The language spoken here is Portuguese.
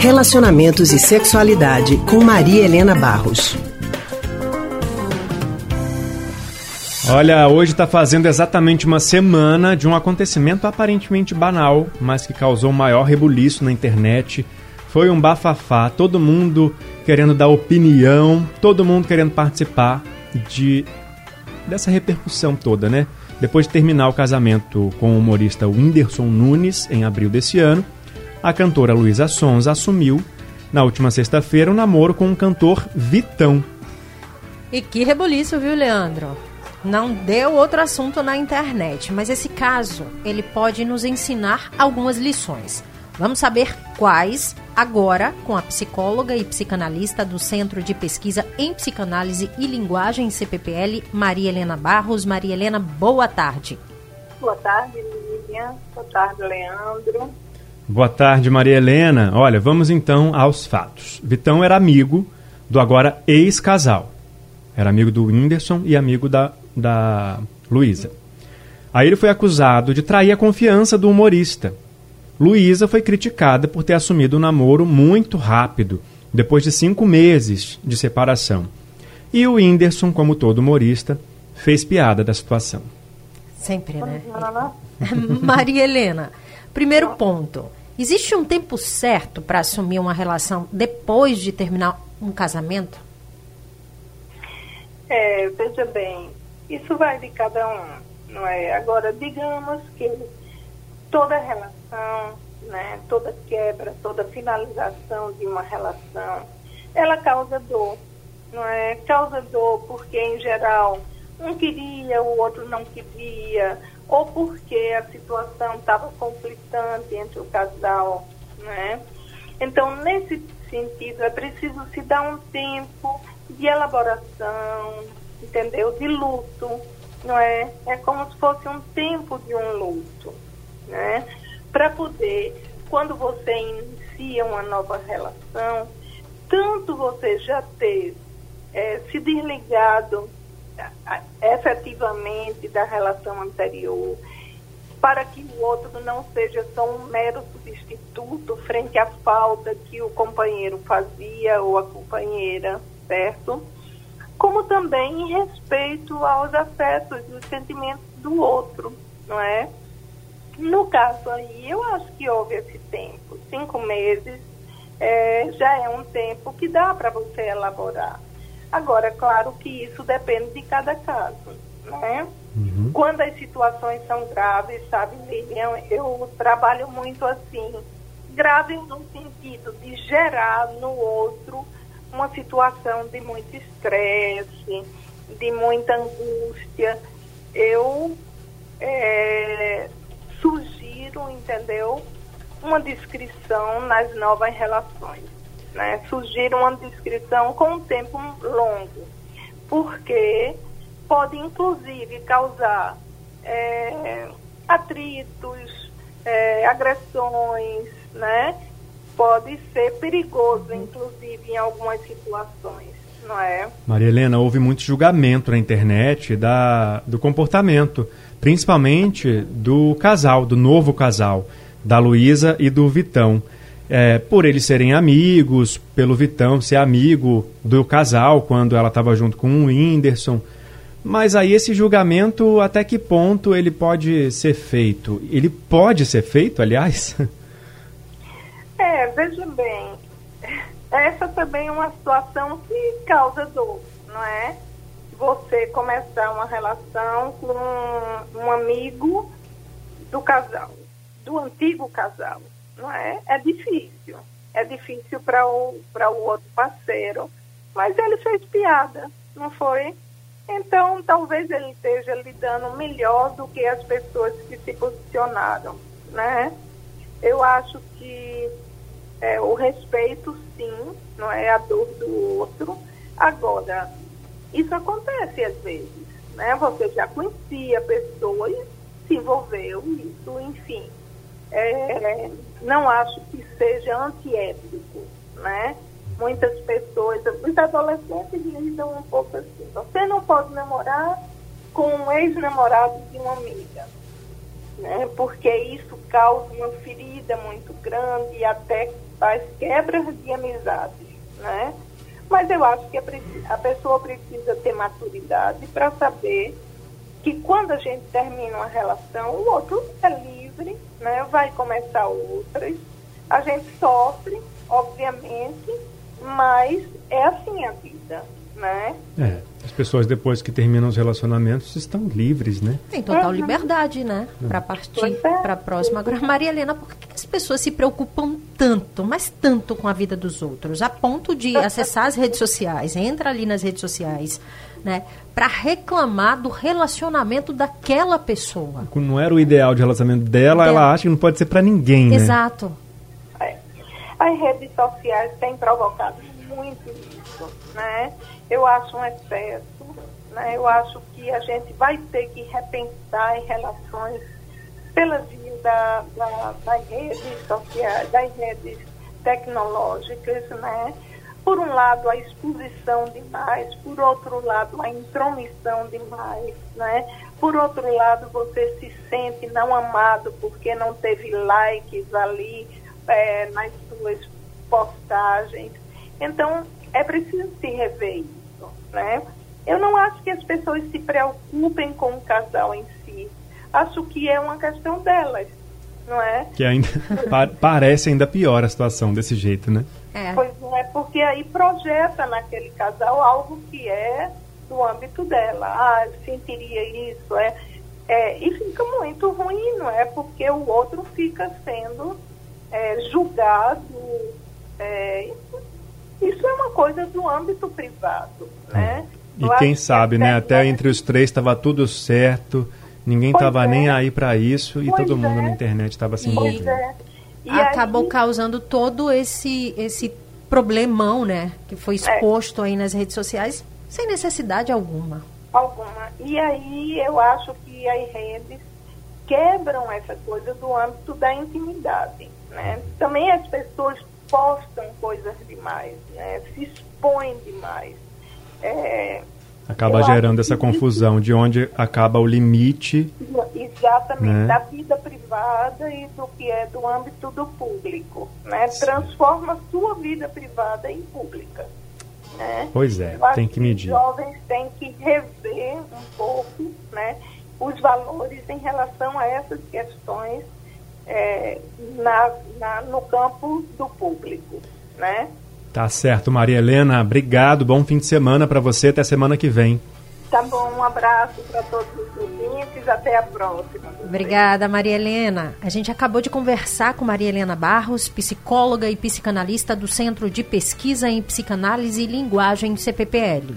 Relacionamentos e Sexualidade com Maria Helena Barros. Olha, hoje está fazendo exatamente uma semana de um acontecimento aparentemente banal, mas que causou maior rebuliço na internet. Foi um bafafá, todo mundo querendo dar opinião, todo mundo querendo participar de dessa repercussão toda, né? Depois de terminar o casamento com o humorista Whindersson Nunes em abril desse ano, a cantora Luísa Sons assumiu, na última sexta-feira, um namoro com o cantor Vitão. E que reboliço, viu, Leandro? Não deu outro assunto na internet, mas esse caso, ele pode nos ensinar algumas lições. Vamos saber quais agora com a psicóloga e psicanalista do Centro de Pesquisa em Psicanálise e Linguagem CPPL, Maria Helena Barros. Maria Helena, boa tarde. Boa tarde, Lívia. Boa tarde, Leandro. Boa tarde, Maria Helena. Olha, vamos então aos fatos. Vitão era amigo do agora ex-casal. Era amigo do Whindersson e amigo da, da Luísa. Aí ele foi acusado de trair a confiança do humorista. Luísa foi criticada por ter assumido o um namoro muito rápido, depois de cinco meses de separação. E o Whindersson, como todo humorista, fez piada da situação. Sempre, né? Maria Helena, primeiro ponto. Existe um tempo certo para assumir uma relação depois de terminar um casamento? É, veja bem, isso vai de cada um, não é? Agora, digamos que toda relação, né, toda quebra, toda finalização de uma relação, ela causa dor, não é? Causa dor porque, em geral, um queria, o outro não queria, ou porque a situação estava conflitante entre o casal, né? Então, nesse sentido, é preciso se dar um tempo de elaboração, entendeu? De luto, não é? É como se fosse um tempo de um luto, né? Para poder, quando você inicia uma nova relação, tanto você já ter é, se desligado efetivamente da relação anterior, para que o outro não seja só um mero substituto frente à falta que o companheiro fazia ou a companheira, certo? Como também em respeito aos afetos e os sentimentos do outro, não é? No caso aí, eu acho que houve esse tempo, cinco meses, é, já é um tempo que dá para você elaborar. Agora, claro que isso depende de cada caso, né? Uhum. Quando as situações são graves, sabe, Lilian, eu trabalho muito assim, grave no sentido de gerar no outro uma situação de muito estresse, de muita angústia. Eu é, sugiro, entendeu, uma descrição nas novas relações né, uma descrição com um tempo longo, porque pode inclusive causar é, atritos, é, agressões, né? Pode ser perigoso, inclusive, em algumas situações, não é? Maria Helena, houve muito julgamento na internet da, do comportamento, principalmente do casal, do novo casal, da Luísa e do Vitão é, por eles serem amigos, pelo Vitão ser amigo do casal quando ela estava junto com o Whindersson. Mas aí esse julgamento, até que ponto ele pode ser feito? Ele pode ser feito, aliás? É, veja bem, essa também é uma situação que causa dor, não é? Você começar uma relação com um amigo do casal, do antigo casal não é? É difícil. É difícil para o, o outro parceiro. Mas ele fez piada, não foi? Então, talvez ele esteja lidando melhor do que as pessoas que se posicionaram, né? Eu acho que é, o respeito, sim, não é a dor do outro. Agora, isso acontece às vezes, né? Você já conhecia a pessoa e se envolveu, isso, enfim. É, não acho que seja antiético, né? Muitas pessoas, muitos adolescentes lidam um pouco assim. Você não pode namorar com um ex-namorado de uma amiga. né? porque isso causa uma ferida muito grande e até faz quebras de amizades. Né? Mas eu acho que a, a pessoa precisa ter maturidade para saber que quando a gente termina uma relação, o outro é livre, né? vai começar outras. A gente sofre, obviamente, mas é assim a vida. Né? É. As pessoas, depois que terminam os relacionamentos, estão livres, né? Tem total uhum. liberdade, né? É. Para partir é. para a próxima. Agora, Maria Helena, por que as pessoas se preocupam tanto, mas tanto com a vida dos outros, a ponto de acessar as redes sociais, entra ali nas redes sociais, né? Para reclamar do relacionamento daquela pessoa. Não era o ideal de relacionamento dela, ela acha que não pode ser para ninguém, né? Exato. É. As redes sociais têm provocado muito isso, né? eu acho um excesso. Né? Eu acho que a gente vai ter que repensar em relações pela via da, da, das redes sociais, das redes tecnológicas, né? Por um lado, a exposição demais, por outro lado, a intromissão demais, né? Por outro lado, você se sente não amado porque não teve likes ali é, nas suas postagens. Então, é preciso se rever isso né? Eu não acho que as pessoas se preocupem com o casal em si. Acho que é uma questão delas, não é? Que ainda parece ainda pior a situação desse jeito, né? É. Pois não é, porque aí projeta naquele casal algo que é do âmbito dela. Ah, eu sentiria isso, é, é. E fica muito ruim, não é? Porque o outro fica sendo é, julgado. É, isso é uma coisa do âmbito privado, né? E quem sabe, né? Até entre os três estava tudo certo, ninguém estava é. nem aí para isso e pois todo mundo é. na internet estava se envolvendo. É. Acabou aí... causando todo esse esse problemão, né? Que foi é. exposto aí nas redes sociais sem necessidade alguma. Alguma. E aí eu acho que as redes quebram essa coisa do âmbito da intimidade, né? Também as pessoas postam coisas demais, né? se expõem demais. É, acaba gerando essa confusão isso, de onde acaba o limite. Exatamente, né? da vida privada e do que é do âmbito do público. Né? Transforma sua vida privada em pública. Né? Pois é, tem que medir. Os jovens têm que rever um pouco né, os valores em relação a essas questões é, na, na, no campo do público, né? Tá certo, Maria Helena. Obrigado. Bom fim de semana para você. Até semana que vem. Tá bom. Um abraço para todos os ouvintes. Até a próxima. Obrigada, Maria Helena. A gente acabou de conversar com Maria Helena Barros, psicóloga e psicanalista do Centro de Pesquisa em Psicanálise e Linguagem CPPL.